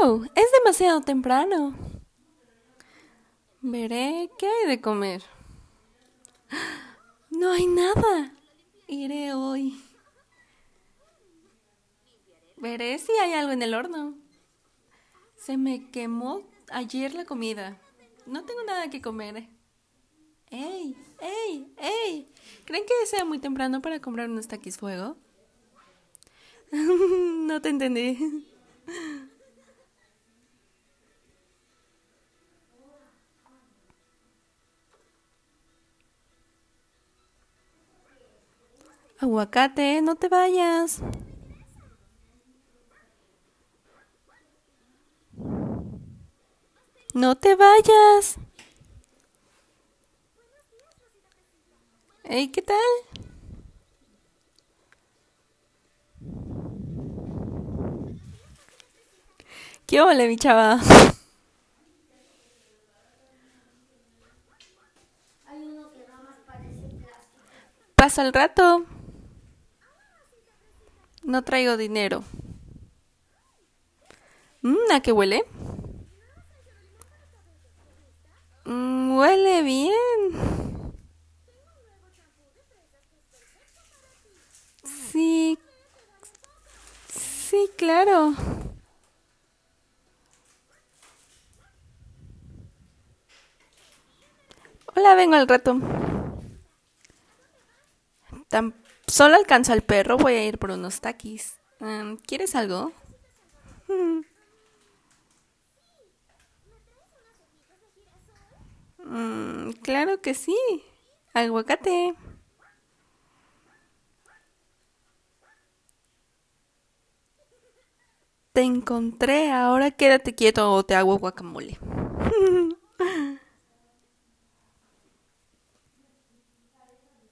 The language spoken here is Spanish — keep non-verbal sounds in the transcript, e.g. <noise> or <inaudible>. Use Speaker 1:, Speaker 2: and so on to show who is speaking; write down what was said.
Speaker 1: Es demasiado temprano. Veré qué hay de comer. No hay nada. Iré hoy. Veré si hay algo en el horno. Se me quemó ayer la comida. No tengo nada que comer. ¡Ey! ¡Ey! ¡Ey! ¿Creen que sea muy temprano para comprar unos taquis fuego? <laughs> no te entendí. Aguacate, no te vayas. No te vayas. Hey, ¿qué tal? ¿Qué hola, mi chava? Paso el rato. No traigo dinero. Mm, ¿A qué huele? Mm, huele bien. Sí. Sí, claro. Hola, vengo al rato. Solo alcanzo al perro, voy a ir por unos taquis. Mm, ¿Quieres algo? <laughs> Mm, claro que sí. Aguacate. Te encontré, ahora quédate quieto o te hago guacamole. <laughs>